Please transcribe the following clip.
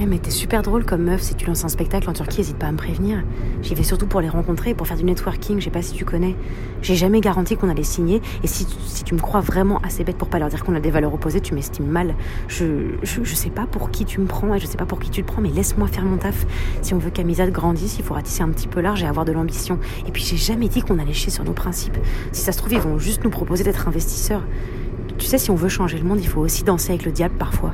Eh, mais t'es super drôle comme meuf. Si tu lances un spectacle en Turquie, hésite pas à me prévenir. J'y vais surtout pour les rencontrer et pour faire du networking. Je sais pas si tu connais. J'ai jamais garanti qu'on allait signer. Et si, si tu me crois vraiment assez bête pour pas leur dire qu'on a des valeurs opposées, tu m'estimes mal. Je, je, je sais pas pour qui tu me prends et je sais pas pour qui tu te prends, mais laisse-moi faire mon taf. Si on veut qu'Amizad grandisse, il faut ratisser un petit peu large et avoir de l'ambition. Et puis j'ai jamais dit qu'on allait chier sur nos principes. Si ça se trouve, ils vont juste nous proposer d'être investisseurs. Tu sais, si on veut changer le monde, il faut aussi danser avec le diable parfois.